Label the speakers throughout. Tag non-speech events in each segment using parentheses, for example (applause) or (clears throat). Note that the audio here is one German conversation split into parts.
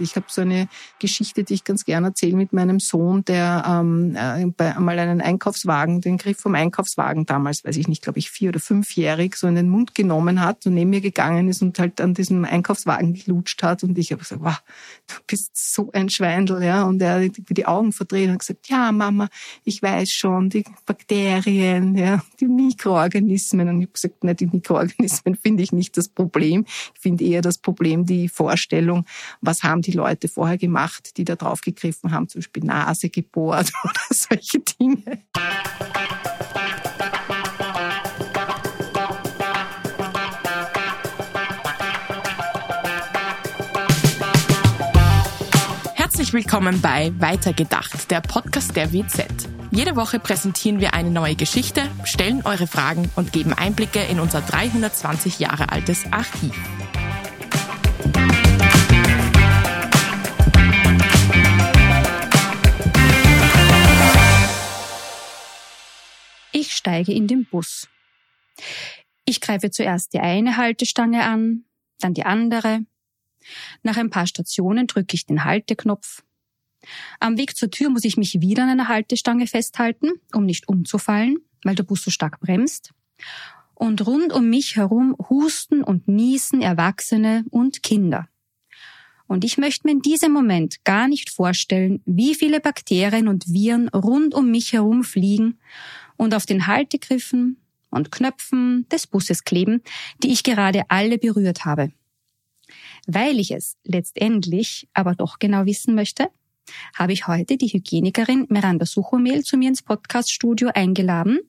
Speaker 1: Ich habe so eine Geschichte, die ich ganz gerne erzähle mit meinem Sohn, der ähm, äh, bei, einmal einen Einkaufswagen, den Griff vom Einkaufswagen damals, weiß ich nicht, glaube ich, vier oder fünfjährig, so in den Mund genommen hat und neben mir gegangen ist und halt an diesem Einkaufswagen gelutscht hat. Und ich habe gesagt, wow, du bist so ein Schweindel, ja. Und er hat die Augen verdreht und gesagt, ja, Mama, ich weiß schon, die Bakterien, ja, die Mikroorganismen. Und ich habe gesagt, ne, die Mikroorganismen (laughs) finde ich nicht das Problem. Ich finde eher das Problem die Vorstellung, was haben die Leute vorher gemacht, die da drauf gegriffen haben, zum Beispiel Nase gebohrt (laughs) oder solche Dinge.
Speaker 2: Herzlich willkommen bei Weitergedacht, der Podcast der WZ. Jede Woche präsentieren wir eine neue Geschichte, stellen eure Fragen und geben Einblicke in unser 320 Jahre altes Archiv.
Speaker 3: Steige in den Bus. Ich greife zuerst die eine Haltestange an, dann die andere. Nach ein paar Stationen drücke ich den Halteknopf. Am Weg zur Tür muss ich mich wieder an einer Haltestange festhalten, um nicht umzufallen, weil der Bus so stark bremst. Und rund um mich herum husten und niesen Erwachsene und Kinder. Und ich möchte mir in diesem Moment gar nicht vorstellen, wie viele Bakterien und Viren rund um mich herum fliegen und auf den Haltegriffen und Knöpfen des Busses kleben, die ich gerade alle berührt habe. Weil ich es letztendlich aber doch genau wissen möchte, habe ich heute die Hygienikerin Miranda Suchomehl zu mir ins Podcaststudio eingeladen,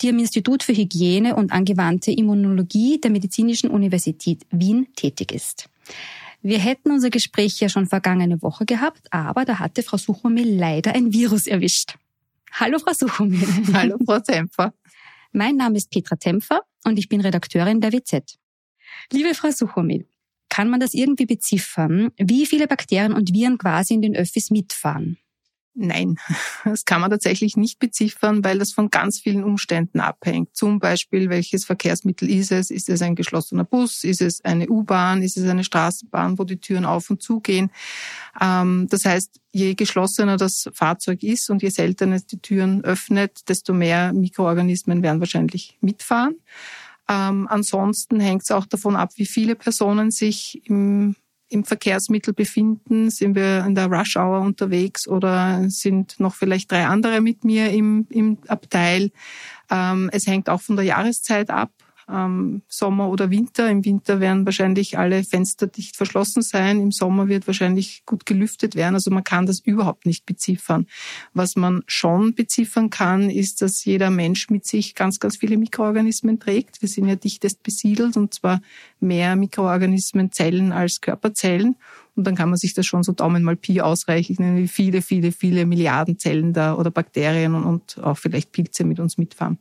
Speaker 3: die am Institut für Hygiene und angewandte Immunologie der Medizinischen Universität Wien tätig ist. Wir hätten unser Gespräch ja schon vergangene Woche gehabt, aber da hatte Frau Suchomehl leider ein Virus erwischt. Hallo Frau Suchomehl.
Speaker 1: Hallo Frau Tempfer.
Speaker 3: Mein Name ist Petra Tempfer und ich bin Redakteurin der WZ. Liebe Frau Suchomehl, kann man das irgendwie beziffern, wie viele Bakterien und Viren quasi in den Öffis mitfahren?
Speaker 1: Nein, (laughs) das kann man tatsächlich nicht beziffern, weil das von ganz vielen Umständen abhängt. Zum Beispiel, welches Verkehrsmittel ist es? Ist es ein geschlossener Bus? Ist es eine U-Bahn? Ist es eine Straßenbahn, wo die Türen auf und zu gehen? Ähm, das heißt, je geschlossener das Fahrzeug ist und je seltener es die Türen öffnet, desto mehr Mikroorganismen werden wahrscheinlich mitfahren. Ähm, ansonsten hängt es auch davon ab, wie viele Personen sich im, im Verkehrsmittel befinden. Sind wir in der Rush Hour unterwegs oder sind noch vielleicht drei andere mit mir im, im Abteil? Ähm, es hängt auch von der Jahreszeit ab ähm, Sommer oder Winter. Im Winter werden wahrscheinlich alle Fenster dicht verschlossen sein. Im Sommer wird wahrscheinlich gut gelüftet werden. Also man kann das überhaupt nicht beziffern. Was man schon beziffern kann, ist, dass jeder Mensch mit sich ganz, ganz viele Mikroorganismen trägt. Wir sind ja dichtest besiedelt und zwar mehr Mikroorganismen, Zellen als Körperzellen. Und dann kann man sich das schon so Daumen mal Pi ausrechnen, wie viele, viele, viele Milliarden Zellen da oder Bakterien und auch vielleicht Pilze mit uns mitfahren.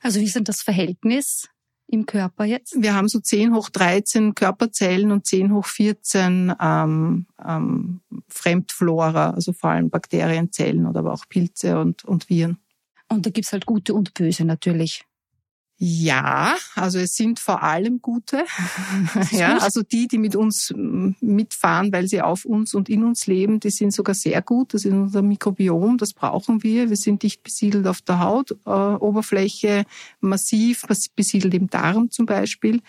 Speaker 3: Also wie ist denn das Verhältnis im Körper jetzt?
Speaker 1: Wir haben so 10 hoch 13 Körperzellen und 10 hoch 14 ähm, ähm, Fremdflora, also vor allem Bakterienzellen oder aber auch Pilze und, und Viren.
Speaker 3: Und da gibt's halt gute und böse natürlich.
Speaker 1: Ja, also es sind vor allem gute. ja, also die, die mit uns mitfahren, weil sie auf uns und in uns leben, die sind sogar sehr gut. Das ist unser Mikrobiom, das brauchen wir. Wir sind dicht besiedelt auf der Hautoberfläche, äh, massiv besiedelt im Darm zum Beispiel.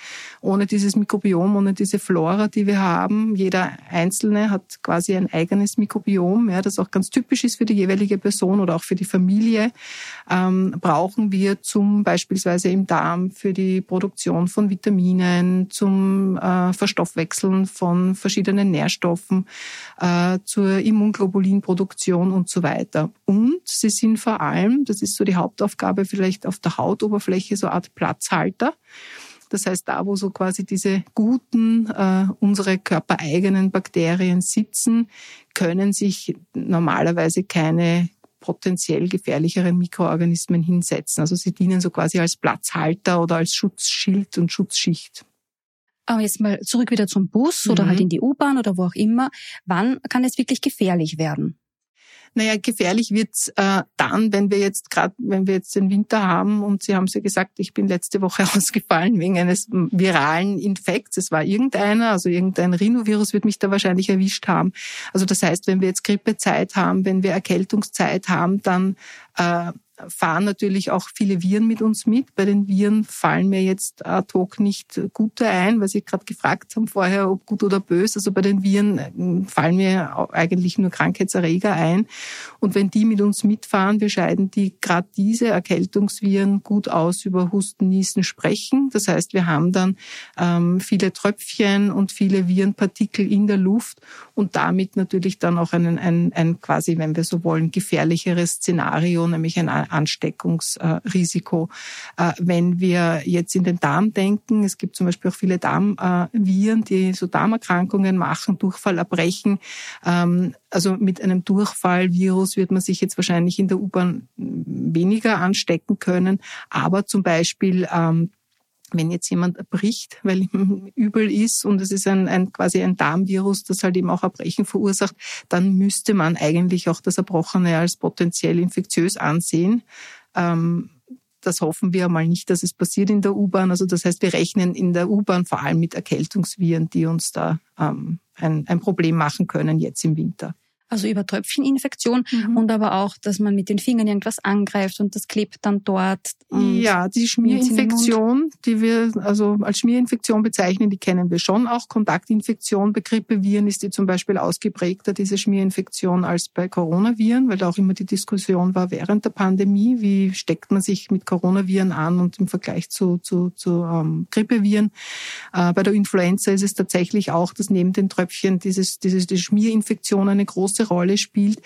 Speaker 1: Ohne dieses Mikrobiom, ohne diese Flora, die wir haben, jeder Einzelne hat quasi ein eigenes Mikrobiom, ja, das auch ganz typisch ist für die jeweilige Person oder auch für die Familie, ähm, brauchen wir zum beispielsweise im Darm für die Produktion von Vitaminen, zum äh, Verstoffwechseln von verschiedenen Nährstoffen, äh, zur Immunglobulinproduktion und so weiter. Und sie sind vor allem, das ist so die Hauptaufgabe vielleicht auf der Hautoberfläche, so eine Art Platzhalter. Das heißt, da, wo so quasi diese guten, äh, unsere körpereigenen Bakterien sitzen, können sich normalerweise keine potenziell gefährlicheren Mikroorganismen hinsetzen. Also sie dienen so quasi als Platzhalter oder als Schutzschild und Schutzschicht.
Speaker 3: Aber jetzt mal zurück wieder zum Bus oder halt mhm. halt in die U-Bahn oder wo auch immer. Wann kann es wirklich gefährlich werden?
Speaker 1: Naja, gefährlich wird's äh, dann, wenn wir jetzt gerade, wenn wir jetzt den Winter haben und Sie haben es ja gesagt, ich bin letzte Woche (laughs) ausgefallen wegen eines viralen Infekts. Es war irgendeiner, also irgendein Rhinovirus wird mich da wahrscheinlich erwischt haben. Also das heißt, wenn wir jetzt Grippezeit haben, wenn wir Erkältungszeit haben, dann äh, fahren natürlich auch viele Viren mit uns mit. Bei den Viren fallen mir jetzt ad hoc nicht gute ein, weil Sie gerade gefragt haben vorher, ob gut oder böse. Also bei den Viren äh, fallen mir eigentlich nur Krankheitserreger ein. Und wenn die mit uns mitfahren, wir scheiden die gerade diese Erkältungsviren gut aus über Husten, Niesen, Sprechen. Das heißt, wir haben dann ähm, viele Tröpfchen und viele Virenpartikel in der Luft und damit natürlich dann auch einen, ein, ein quasi, wenn wir so wollen, gefährlicheres Szenario, nämlich ein Ansteckungsrisiko. Äh, wenn wir jetzt in den Darm denken, es gibt zum Beispiel auch viele Darmviren, die so Darmerkrankungen machen, Durchfall erbrechen. Ähm, also mit einem Durchfallvirus wird man sich jetzt wahrscheinlich in der U-Bahn weniger anstecken können, aber zum Beispiel ähm, wenn jetzt jemand erbricht, weil ihm (laughs) übel ist und es ist ein, ein quasi ein Darmvirus, das halt eben auch Erbrechen verursacht, dann müsste man eigentlich auch das Erbrochene als potenziell infektiös ansehen. Ähm, das hoffen wir mal nicht, dass es passiert in der U-Bahn. Also das heißt, wir rechnen in der U-Bahn vor allem mit Erkältungsviren, die uns da ähm, ein, ein Problem machen können jetzt im Winter
Speaker 3: also über Tröpfcheninfektion mhm. und aber auch, dass man mit den Fingern irgendwas angreift und das klebt dann dort.
Speaker 1: Ja, die Schmierinfektion, die wir also als Schmierinfektion bezeichnen, die kennen wir schon auch. Kontaktinfektion bei Grippeviren ist die zum Beispiel ausgeprägter, diese Schmierinfektion, als bei Coronaviren, weil da auch immer die Diskussion war während der Pandemie, wie steckt man sich mit Coronaviren an und im Vergleich zu, zu, zu ähm, Grippeviren. Äh, bei der Influenza ist es tatsächlich auch, dass neben den Tröpfchen dieses, dieses die Schmierinfektion eine große große Rolle spielt.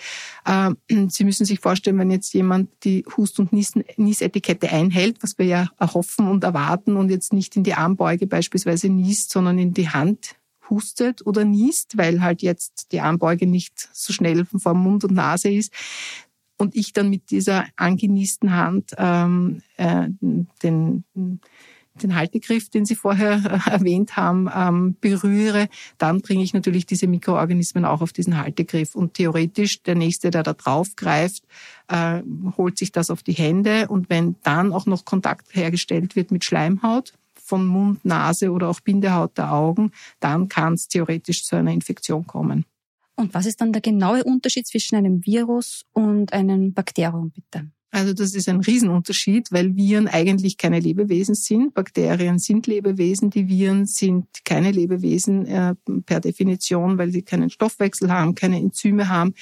Speaker 1: Ähm, (clears throat) Sie müssen sich vorstellen, wenn jetzt jemand die Hust- und Niesetikette einhält, was wir ja erhoffen und erwarten und jetzt nicht in die Armbeuge beispielsweise niest, sondern in die Hand hustet oder niest, weil halt jetzt die Armbeuge nicht so schnell vor Mund und Nase ist, und ich dann mit dieser angeniesten Hand ähm, äh, den den Haltegriff, den Sie vorher äh, erwähnt haben, ähm, berühre, dann bringe ich natürlich diese Mikroorganismen auch auf diesen Haltegriff. Und theoretisch der Nächste, der da drauf greift, äh, holt sich das auf die Hände. Und wenn dann auch noch Kontakt hergestellt wird mit Schleimhaut, von Mund, Nase oder auch Bindehaut der Augen, dann kann es theoretisch zu einer Infektion kommen.
Speaker 3: Und was ist dann der genaue Unterschied zwischen einem Virus und einem Bakterium, bitte?
Speaker 1: Also das ist ein Riesenunterschied, weil Viren eigentlich keine Lebewesen sind. Bakterien sind Lebewesen. Die Viren sind keine Lebewesen äh, per Definition, weil sie keinen Stoffwechsel haben, keine Enzyme haben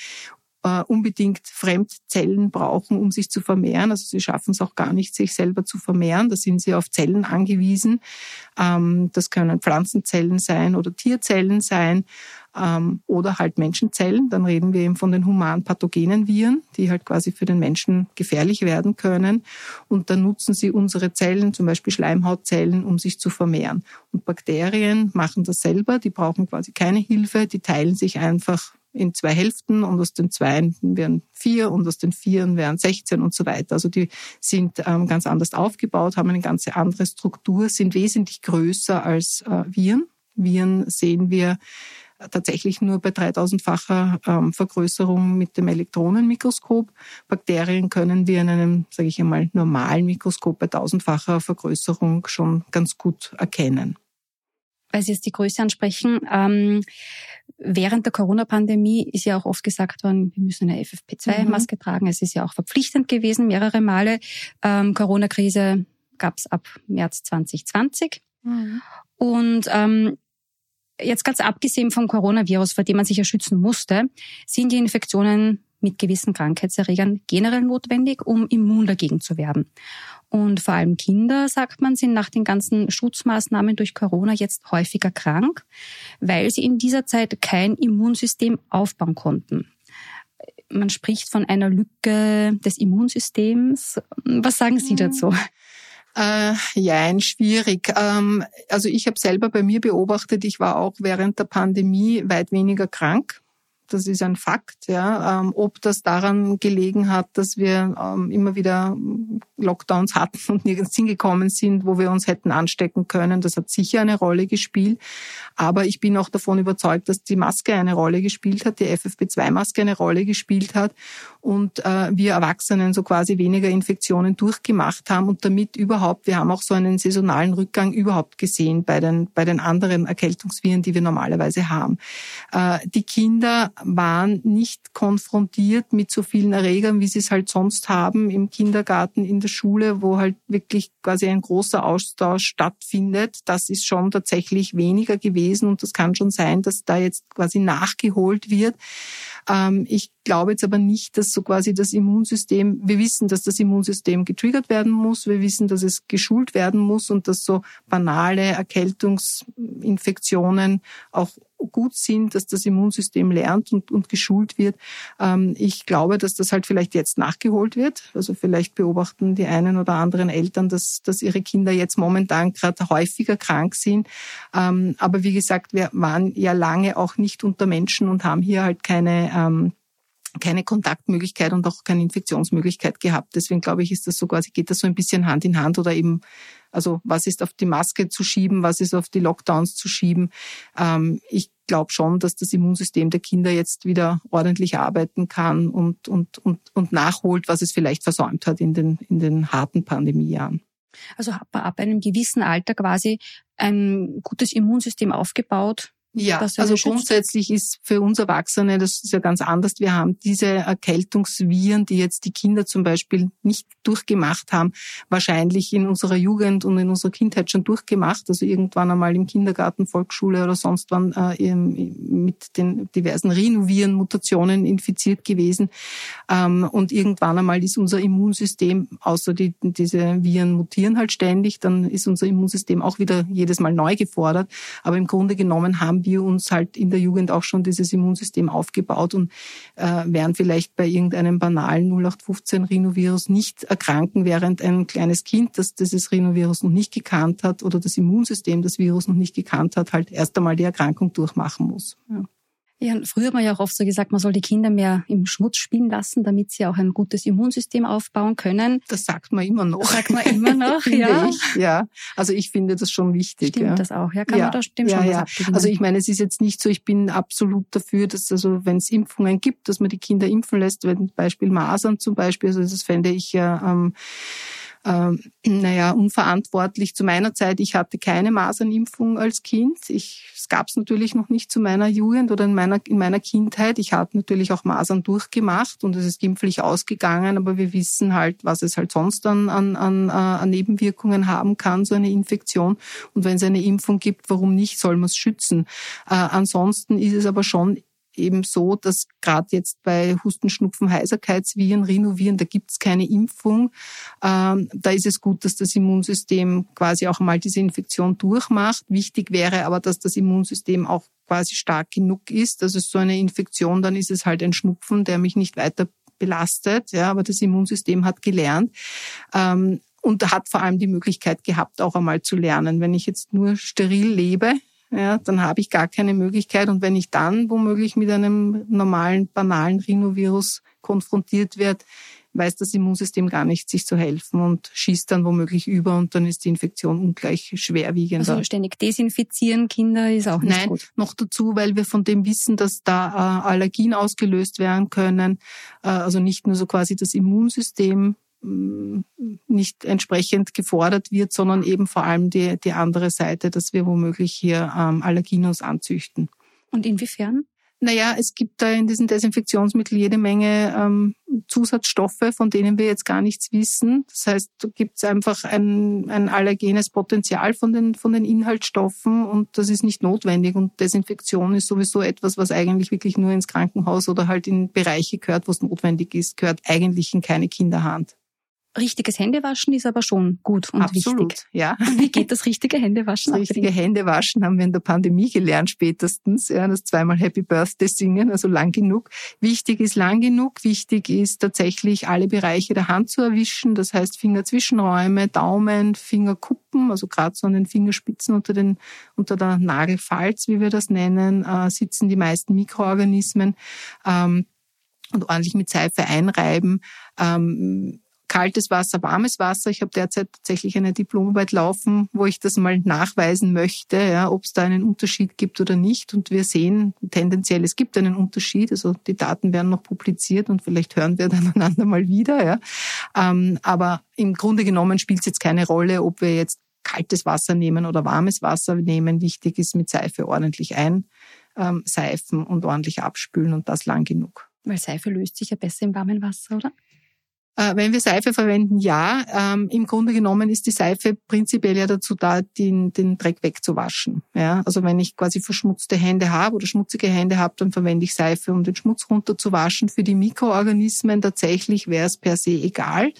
Speaker 1: äh, unbedingt Fremdzellen brauchen, um sich zu vermehren. Also sie schaffen es auch gar nicht, sich selber zu vermehren. Da sind sie auf Zellen angewiesen. Ähm, das können Pflanzenzellen sein oder Tierzellen sein ähm, oder halt Menschenzellen. Dann reden wir eben von den human pathogenen Viren, die halt quasi für den Menschen gefährlich werden können. Und dann nutzen sie unsere Zellen, zum Beispiel Schleimhautzellen, um sich zu vermehren. Und Bakterien machen das selber, die brauchen quasi keine Hilfe, die teilen sich einfach in zwei Hälften und aus den Zweien werden vier und aus den Vieren werden 16 und so weiter. Also die sind ähm, ganz anders aufgebaut, haben eine ganz andere Struktur, sind wesentlich größer als äh, Viren. Viren sehen wir tatsächlich nur bei 3000-facher ähm, Vergrößerung mit dem Elektronenmikroskop. Bakterien können wir in einem, sage ich einmal, normalen Mikroskop bei tausendfacher Vergrößerung schon ganz gut erkennen.
Speaker 3: Weil Sie jetzt die Größe ansprechen, ähm, während der Corona-Pandemie ist ja auch oft gesagt worden, wir müssen eine FFP2-Maske mhm. tragen. Es ist ja auch verpflichtend gewesen, mehrere Male. Ähm, Corona-Krise gab es ab März 2020. Mhm. Und ähm, Jetzt ganz abgesehen vom Coronavirus, vor dem man sich ja schützen musste, sind die Infektionen mit gewissen Krankheitserregern generell notwendig, um immun dagegen zu werden. Und vor allem Kinder, sagt man, sind nach den ganzen Schutzmaßnahmen durch Corona jetzt häufiger krank, weil sie in dieser Zeit kein Immunsystem aufbauen konnten. Man spricht von einer Lücke des Immunsystems. Was sagen Sie dazu?
Speaker 1: Äh, ja, schwierig. Ähm, also ich habe selber bei mir beobachtet, ich war auch während der Pandemie weit weniger krank Das ist ein Fakt. Ja. Ähm, ob das daran gelegen hat, dass wir ähm, immer wieder Lockdowns hatten (laughs) und nirgends hingekommen sind, wo wir uns hätten anstecken können, das hat sicher eine Rolle gespielt. Aber ich bin auch davon überzeugt, dass die Maske eine Rolle gespielt hat, die FFP2-Maske eine Rolle gespielt hat und äh, wir Erwachsenen so quasi weniger Infektionen durchgemacht haben und damit überhaupt, wir haben auch so einen saisonalen Rückgang überhaupt gesehen bei den, bei den anderen Erkältungsviren, die wir normalerweise haben. Äh, die Kinder waren nicht konfrontiert mit so vielen Erregern, wie sie es halt sonst haben im Kindergarten, in der Schule, wo halt wirklich quasi ein großer Austausch stattfindet. Das ist schon tatsächlich weniger gewesen und das kann schon sein, dass da jetzt quasi nachgeholt wird. Ähm, ich glaube jetzt aber nicht, dass so quasi das Immunsystem, wir wissen, dass das Immunsystem getriggert werden muss, wir wissen, dass es geschult werden muss und dass so banale Erkältungsinfektionen auch gut sind, dass das Immunsystem lernt und, und geschult wird. Ähm, ich glaube, dass das halt vielleicht jetzt nachgeholt wird. Also vielleicht beobachten die einen oder anderen Eltern, dass, dass ihre Kinder jetzt momentan gerade häufiger krank sind. Ähm, aber wie gesagt, wir waren ja lange auch nicht unter Menschen und haben hier halt keine ähm, keine Kontaktmöglichkeit und auch keine Infektionsmöglichkeit gehabt. Deswegen glaube ich, ist das so quasi, geht das so ein bisschen Hand in Hand oder eben, also was ist auf die Maske zu schieben, was ist auf die Lockdowns zu schieben. Ähm, ich glaube schon, dass das Immunsystem der Kinder jetzt wieder ordentlich arbeiten kann und, und, und, und nachholt, was es vielleicht versäumt hat in den, in den harten Pandemiejahren.
Speaker 3: Also hat man ab einem gewissen Alter quasi ein gutes Immunsystem aufgebaut,
Speaker 1: ja, also grundsätzlich ist für uns Erwachsene, das ist ja ganz anders. Wir haben diese Erkältungsviren, die jetzt die Kinder zum Beispiel nicht durchgemacht haben, wahrscheinlich in unserer Jugend und in unserer Kindheit schon durchgemacht. Also irgendwann einmal im Kindergarten, Volksschule oder sonst wann äh, mit den diversen Rhinoviren, Mutationen infiziert gewesen. Ähm, und irgendwann einmal ist unser Immunsystem, außer die, diese Viren mutieren halt ständig, dann ist unser Immunsystem auch wieder jedes Mal neu gefordert. Aber im Grunde genommen haben wir uns halt in der Jugend auch schon dieses Immunsystem aufgebaut und äh, werden vielleicht bei irgendeinem banalen 0815 Rhinovirus nicht erkranken, während ein kleines Kind, das dieses Rhinovirus noch nicht gekannt hat oder das Immunsystem das Virus noch nicht gekannt hat, halt erst einmal die Erkrankung durchmachen muss. Ja.
Speaker 3: Ja, früher hat man ja auch oft so gesagt, man soll die Kinder mehr im Schmutz spielen lassen, damit sie auch ein gutes Immunsystem aufbauen können.
Speaker 1: Das sagt man immer noch.
Speaker 3: Das sagt man immer (laughs) noch, ja.
Speaker 1: Ich, ja. Also ich finde das schon wichtig.
Speaker 3: Stimmt
Speaker 1: ja.
Speaker 3: das auch? Ja, kann ja. man da dem ja,
Speaker 1: schon ja. was Also ich meine, es ist jetzt nicht so, ich bin absolut dafür, dass also, wenn es Impfungen gibt, dass man die Kinder impfen lässt, wenn Beispiel Masern zum Beispiel, also das fände ich ja ähm, (clears throat) äh, naja, unverantwortlich zu meiner Zeit. Ich hatte keine Masernimpfung als Kind. Ich, es gab es natürlich noch nicht zu meiner Jugend oder in meiner, in meiner Kindheit. Ich habe natürlich auch Masern durchgemacht und es ist impflich ausgegangen, aber wir wissen halt, was es halt sonst an, an, an, äh, an Nebenwirkungen haben kann, so eine Infektion. Und wenn es eine Impfung gibt, warum nicht, soll man es schützen. Äh, ansonsten ist es aber schon eben so, dass gerade jetzt bei Husten, Schnupfen, Heiserkeitsviren, Rhinoviren, da gibt es keine Impfung. Ähm, da ist es gut, dass das Immunsystem quasi auch mal diese Infektion durchmacht. Wichtig wäre aber, dass das Immunsystem auch quasi stark genug ist. Das ist so eine Infektion, dann ist es halt ein Schnupfen, der mich nicht weiter belastet. Ja, aber das Immunsystem hat gelernt. Ähm, und hat vor allem die Möglichkeit gehabt, auch einmal zu lernen. Wenn ich jetzt nur steril lebe, ja, dann habe ich gar keine Möglichkeit. Und wenn ich dann womöglich mit einem normalen, banalen Rhinovirus konfrontiert werde, weiß das Immunsystem gar nicht, sich zu helfen und schießt dann womöglich über und dann ist die Infektion ungleich schwerwiegender.
Speaker 3: Also ständig desinfizieren Kinder ist auch nicht
Speaker 1: Nein,
Speaker 3: gut.
Speaker 1: noch dazu, weil wir von dem wissen, dass da äh, Allergien ausgelöst werden können. Äh, also nicht nur so quasi das Immunsystem nicht entsprechend gefordert wird, sondern eben vor allem die, die andere Seite, dass wir womöglich hier ähm, Allerginos anzüchten.
Speaker 3: Und inwiefern?
Speaker 1: Naja, es gibt da in diesen Desinfektionsmitteln jede Menge ähm, Zusatzstoffe, von denen wir jetzt gar nichts wissen. Das heißt, da gibt es einfach ein, ein allergenes Potenzial von den, von den Inhaltsstoffen und das ist nicht notwendig. Und Desinfektion ist sowieso etwas, was eigentlich wirklich nur ins Krankenhaus oder halt in Bereiche gehört, wo es notwendig ist, gehört eigentlich in keine Kinderhand.
Speaker 3: Richtiges Händewaschen ist aber schon gut und
Speaker 1: Absolut,
Speaker 3: wichtig.
Speaker 1: ja. (laughs)
Speaker 3: Wie geht das richtige Händewaschen?
Speaker 1: Das richtige Händewaschen haben wir in der Pandemie gelernt spätestens. Ja, das zweimal Happy Birthday singen, also lang genug. Wichtig ist lang genug. Wichtig ist tatsächlich alle Bereiche der Hand zu erwischen. Das heißt Fingerzwischenräume, Daumen, Fingerkuppen, also gerade so an den Fingerspitzen unter den unter der Nagelfalz, wie wir das nennen, äh, sitzen die meisten Mikroorganismen. Ähm, und ordentlich mit Seife einreiben. Ähm, kaltes Wasser, warmes Wasser. Ich habe derzeit tatsächlich eine Diplomarbeit laufen, wo ich das mal nachweisen möchte, ja, ob es da einen Unterschied gibt oder nicht. Und wir sehen tendenziell, es gibt einen Unterschied. Also die Daten werden noch publiziert und vielleicht hören wir (laughs) dann einander mal wieder. Ja. Ähm, aber im Grunde genommen spielt es jetzt keine Rolle, ob wir jetzt kaltes Wasser nehmen oder warmes Wasser nehmen. Wichtig ist mit Seife ordentlich einseifen und ordentlich abspülen und das lang genug.
Speaker 3: Weil Seife löst sich ja besser im warmen Wasser, oder?
Speaker 1: Äh, wenn wir Seife verwenden, ja. Ähm, Im Grunde genommen ist die Seife prinzipiell ja dazu da, den, den Dreck wegzuwaschen. Ja? Also wenn ich quasi verschmutzte Hände habe oder schmutzige Hände habe, dann verwende ich Seife, um den Schmutz runterzuwaschen. Für die Mikroorganismen tatsächlich wäre es per se egal.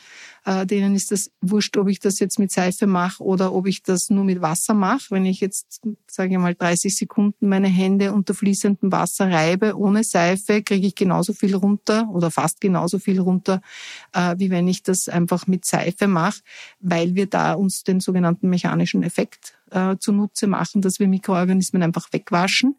Speaker 1: Äh, denen ist das wurscht, ob ich das jetzt mit Seife mache oder ob ich das nur mit Wasser mache. Wenn ich jetzt, sage ich mal, 30 Sekunden meine Hände unter fließendem Wasser reibe ohne Seife, kriege ich genauso viel runter oder fast genauso viel runter, äh, wie wenn ich das einfach mit Seife mache, weil wir da uns den sogenannten mechanischen Effekt äh, zunutze machen, dass wir Mikroorganismen einfach wegwaschen.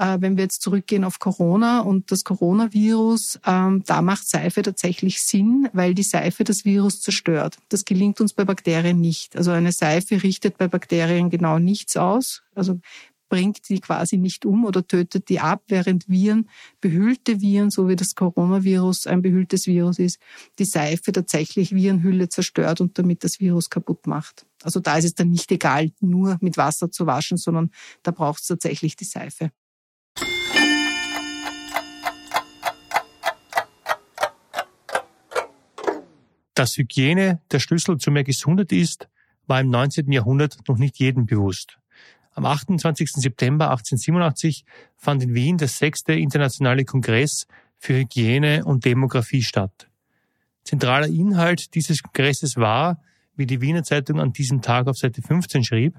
Speaker 1: Äh, wenn wir jetzt zurückgehen auf Corona und das Coronavirus, ähm, da macht Seife tatsächlich Sinn, weil die Seife das Virus zerstört. Das gelingt uns bei Bakterien nicht. Also eine Seife richtet bei Bakterien genau nichts aus. Also bringt die quasi nicht um oder tötet die ab, während Viren, behüllte Viren, so wie das Coronavirus ein behülltes Virus ist, die Seife tatsächlich Virenhülle zerstört und damit das Virus kaputt macht. Also da ist es dann nicht egal, nur mit Wasser zu waschen, sondern da braucht es tatsächlich die Seife.
Speaker 4: Dass Hygiene der Schlüssel zu mehr Gesundheit ist, war im 19. Jahrhundert noch nicht jedem bewusst. Am 28. September 1887 fand in Wien der sechste internationale Kongress für Hygiene und Demografie statt. Zentraler Inhalt dieses Kongresses war, wie die Wiener Zeitung an diesem Tag auf Seite 15 schrieb,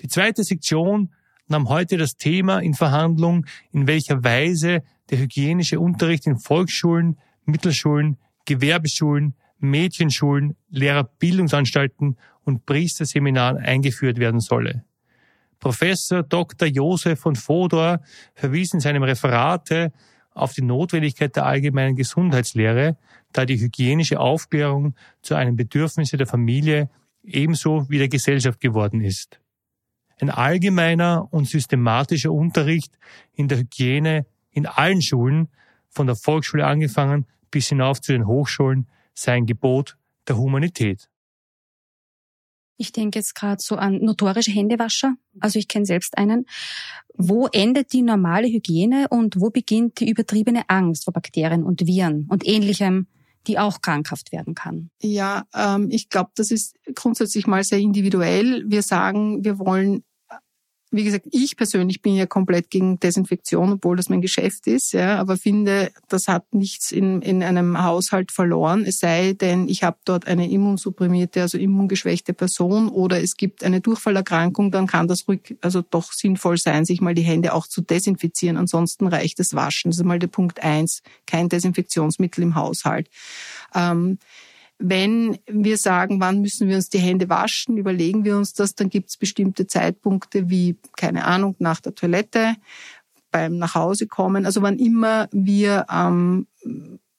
Speaker 4: die zweite Sektion nahm heute das Thema in Verhandlung, in welcher Weise der hygienische Unterricht in Volksschulen, Mittelschulen, Gewerbeschulen, Mädchenschulen, Lehrerbildungsanstalten und Priesterseminaren eingeführt werden solle. Professor Dr. Josef von Fodor verwies in seinem Referate auf die Notwendigkeit der allgemeinen Gesundheitslehre, da die hygienische Aufklärung zu einem Bedürfnis der Familie ebenso wie der Gesellschaft geworden ist. Ein allgemeiner und systematischer Unterricht in der Hygiene in allen Schulen, von der Volksschule angefangen bis hinauf zu den Hochschulen, sei ein Gebot der Humanität.
Speaker 3: Ich denke jetzt gerade so an notorische Händewascher. Also ich kenne selbst einen. Wo endet die normale Hygiene und wo beginnt die übertriebene Angst vor Bakterien und Viren und ähnlichem, die auch krankhaft werden kann?
Speaker 1: Ja, ähm, ich glaube, das ist grundsätzlich mal sehr individuell. Wir sagen, wir wollen wie gesagt, ich persönlich bin ja komplett gegen Desinfektion, obwohl das mein Geschäft ist, ja, aber finde, das hat nichts in, in einem Haushalt verloren, es sei denn, ich habe dort eine immunsupprimierte, also immungeschwächte Person oder es gibt eine Durchfallerkrankung, dann kann das ruhig, also doch sinnvoll sein, sich mal die Hände auch zu desinfizieren. Ansonsten reicht das Waschen. Das ist mal der Punkt eins, kein Desinfektionsmittel im Haushalt. Ähm, wenn wir sagen, wann müssen wir uns die Hände waschen, überlegen wir uns das, dann gibt es bestimmte Zeitpunkte wie, keine Ahnung, nach der Toilette, beim Nachhausekommen, also wann immer wir ähm,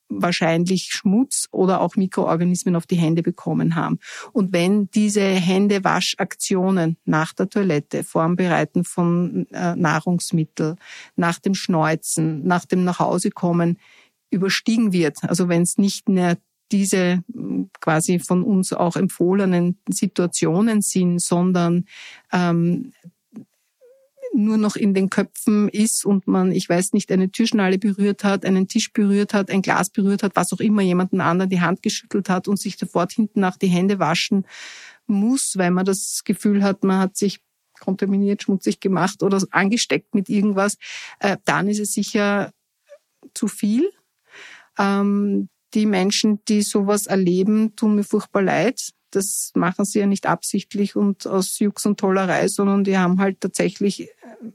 Speaker 1: wahrscheinlich Schmutz oder auch Mikroorganismen auf die Hände bekommen haben. Und wenn diese Händewaschaktionen nach der Toilette, vorm Bereiten von äh, Nahrungsmittel, nach dem Schneuzen, nach dem Nachhausekommen überstiegen wird, also wenn es nicht mehr diese quasi von uns auch empfohlenen Situationen sind, sondern ähm, nur noch in den Köpfen ist und man, ich weiß nicht, eine Türschnalle berührt hat, einen Tisch berührt hat, ein Glas berührt hat, was auch immer, jemanden anderen die Hand geschüttelt hat und sich sofort hinten nach die Hände waschen muss, weil man das Gefühl hat, man hat sich kontaminiert, schmutzig gemacht oder angesteckt mit irgendwas, äh, dann ist es sicher zu viel. Ähm, die Menschen, die sowas erleben, tun mir furchtbar leid. Das machen sie ja nicht absichtlich und aus Jux und Tollerei, sondern die haben halt tatsächlich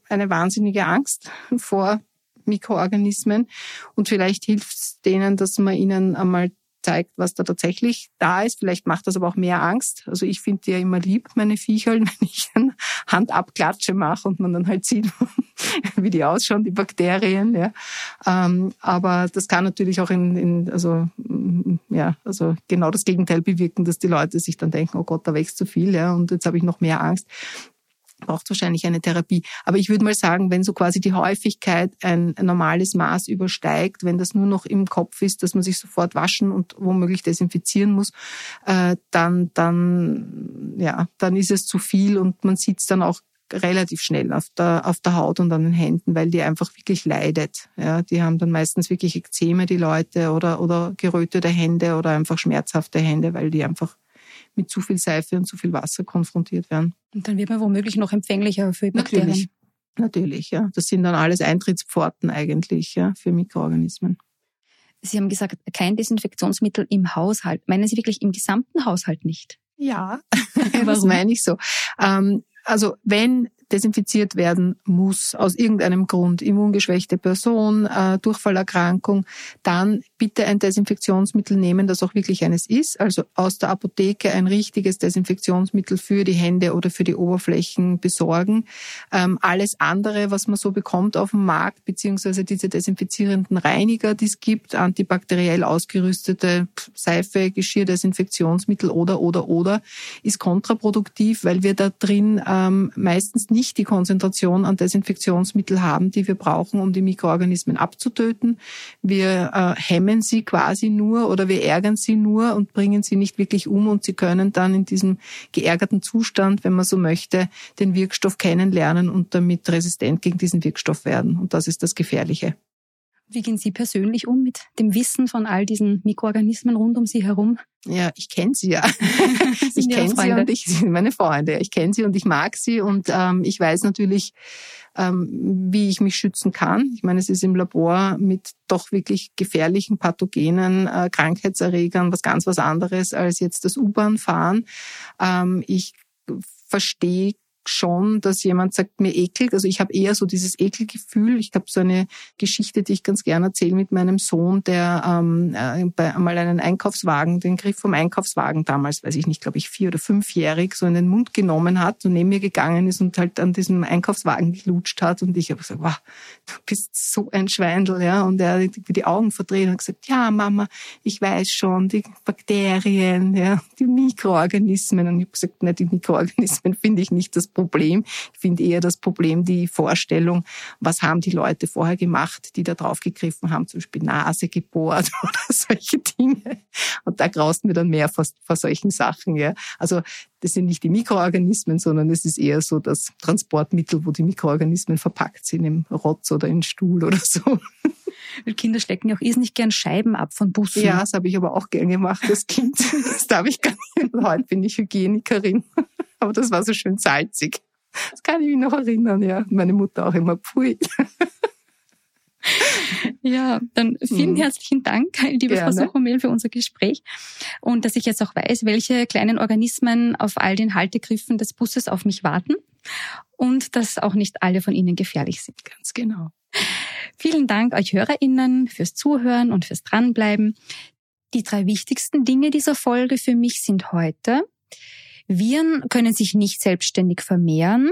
Speaker 1: eine wahnsinnige Angst (laughs) vor Mikroorganismen. Und vielleicht hilft es denen, dass man ihnen einmal zeigt, was da tatsächlich da ist. Vielleicht macht das aber auch mehr Angst. Also ich finde die ja immer lieb, meine Viecher, (laughs) wenn ich eine Handabklatsche mache und man dann halt sieht, (laughs) wie die ausschauen, die Bakterien. Ja. Ähm, aber das kann natürlich auch in, in also mm, ja, also genau das Gegenteil bewirken, dass die Leute sich dann denken, oh Gott, da wächst zu viel, ja, und jetzt habe ich noch mehr Angst braucht wahrscheinlich eine Therapie. Aber ich würde mal sagen, wenn so quasi die Häufigkeit ein, normales Maß übersteigt, wenn das nur noch im Kopf ist, dass man sich sofort waschen und womöglich desinfizieren muss, äh, dann, dann, ja, dann ist es zu viel und man sieht es dann auch relativ schnell auf der, auf der Haut und an den Händen, weil die einfach wirklich leidet. Ja, die haben dann meistens wirklich Ekzeme, die Leute, oder, oder gerötete Hände oder einfach schmerzhafte Hände, weil die einfach mit zu viel Seife und zu viel Wasser konfrontiert werden.
Speaker 3: Und dann wird man womöglich noch empfänglicher für Bakterien.
Speaker 1: Natürlich, natürlich ja. Das sind dann alles Eintrittspforten eigentlich ja, für Mikroorganismen.
Speaker 3: Sie haben gesagt, kein Desinfektionsmittel im Haushalt. Meinen Sie wirklich im gesamten Haushalt nicht?
Speaker 1: Ja, (laughs) das meine ich so. Ähm, also wenn desinfiziert werden muss, aus irgendeinem Grund, immungeschwächte Person, äh, Durchfallerkrankung, dann bitte ein Desinfektionsmittel nehmen, das auch wirklich eines ist. Also aus der Apotheke ein richtiges Desinfektionsmittel für die Hände oder für die Oberflächen besorgen. Ähm, alles andere, was man so bekommt auf dem Markt, beziehungsweise diese desinfizierenden Reiniger, die es gibt, antibakteriell ausgerüstete Seife, Geschirrdesinfektionsmittel oder, oder, oder, ist kontraproduktiv, weil wir da drin ähm, meistens nicht die Konzentration an Desinfektionsmittel haben, die wir brauchen, um die Mikroorganismen abzutöten. Wir äh, hemmen sie quasi nur oder wir ärgern sie nur und bringen sie nicht wirklich um und sie können dann in diesem geärgerten Zustand, wenn man so möchte, den Wirkstoff kennenlernen und damit resistent gegen diesen Wirkstoff werden. Und das ist das Gefährliche.
Speaker 3: Wie gehen Sie persönlich um mit dem Wissen von all diesen Mikroorganismen rund um Sie herum?
Speaker 1: Ja, ich kenne sie ja. (laughs) ich kenne sie und ich sind meine Freunde. Ich kenne sie und ich mag sie und ähm, ich weiß natürlich, ähm, wie ich mich schützen kann. Ich meine, es ist im Labor mit doch wirklich gefährlichen Pathogenen, äh, Krankheitserregern was ganz was anderes als jetzt das U-Bahn-Fahren. Ähm, ich verstehe schon, dass jemand sagt, mir ekelt. Also ich habe eher so dieses Ekelgefühl. Ich habe so eine Geschichte, die ich ganz gerne erzähle mit meinem Sohn, der ähm, äh, bei, einmal einen Einkaufswagen, den Griff vom Einkaufswagen damals, weiß ich nicht, glaube ich, vier oder fünfjährig, so in den Mund genommen hat und neben mir gegangen ist und halt an diesem Einkaufswagen gelutscht hat. Und ich habe gesagt, wow, du bist so ein Schweindel, ja. Und er hat die Augen verdreht und gesagt, ja, Mama, ich weiß schon, die Bakterien, ja, die Mikroorganismen. Und ich habe gesagt, nein, die Mikroorganismen finde ich nicht das Problem. Ich finde eher das Problem die Vorstellung, was haben die Leute vorher gemacht, die da drauf gegriffen haben, zum Beispiel Nase gebohrt (laughs) oder solche Dinge. Und da graust mir dann mehr vor, vor solchen Sachen. Ja. Also das sind nicht die Mikroorganismen, sondern es ist eher so das Transportmittel, wo die Mikroorganismen verpackt sind, im Rotz oder in Stuhl oder so.
Speaker 3: Kinder stecken ja auch irrsinnig gern Scheiben ab von Bussen.
Speaker 1: Ja, das habe ich aber auch gern gemacht als Kind. Das darf ich gar nicht. Heute bin ich Hygienikerin aber das war so schön salzig. Das kann ich mich noch erinnern, ja. Meine Mutter auch immer, pfui.
Speaker 3: Ja, dann vielen mhm. herzlichen Dank, liebe Gerne. Frau Sochomel, für unser Gespräch. Und dass ich jetzt auch weiß, welche kleinen Organismen auf all den Haltegriffen des Busses auf mich warten und dass auch nicht alle von ihnen gefährlich sind.
Speaker 1: Ganz genau.
Speaker 3: Vielen Dank euch HörerInnen fürs Zuhören und fürs Dranbleiben. Die drei wichtigsten Dinge dieser Folge für mich sind heute, Viren können sich nicht selbstständig vermehren.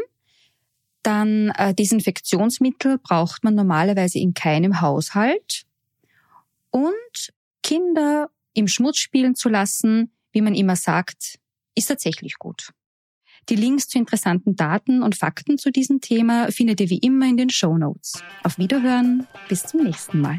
Speaker 3: Dann äh, Desinfektionsmittel braucht man normalerweise in keinem Haushalt. Und Kinder im Schmutz spielen zu lassen, wie man immer sagt, ist tatsächlich gut. Die Links zu interessanten Daten und Fakten zu diesem Thema findet ihr wie immer in den Show Notes. Auf Wiederhören, bis zum nächsten Mal.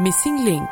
Speaker 5: Missing Link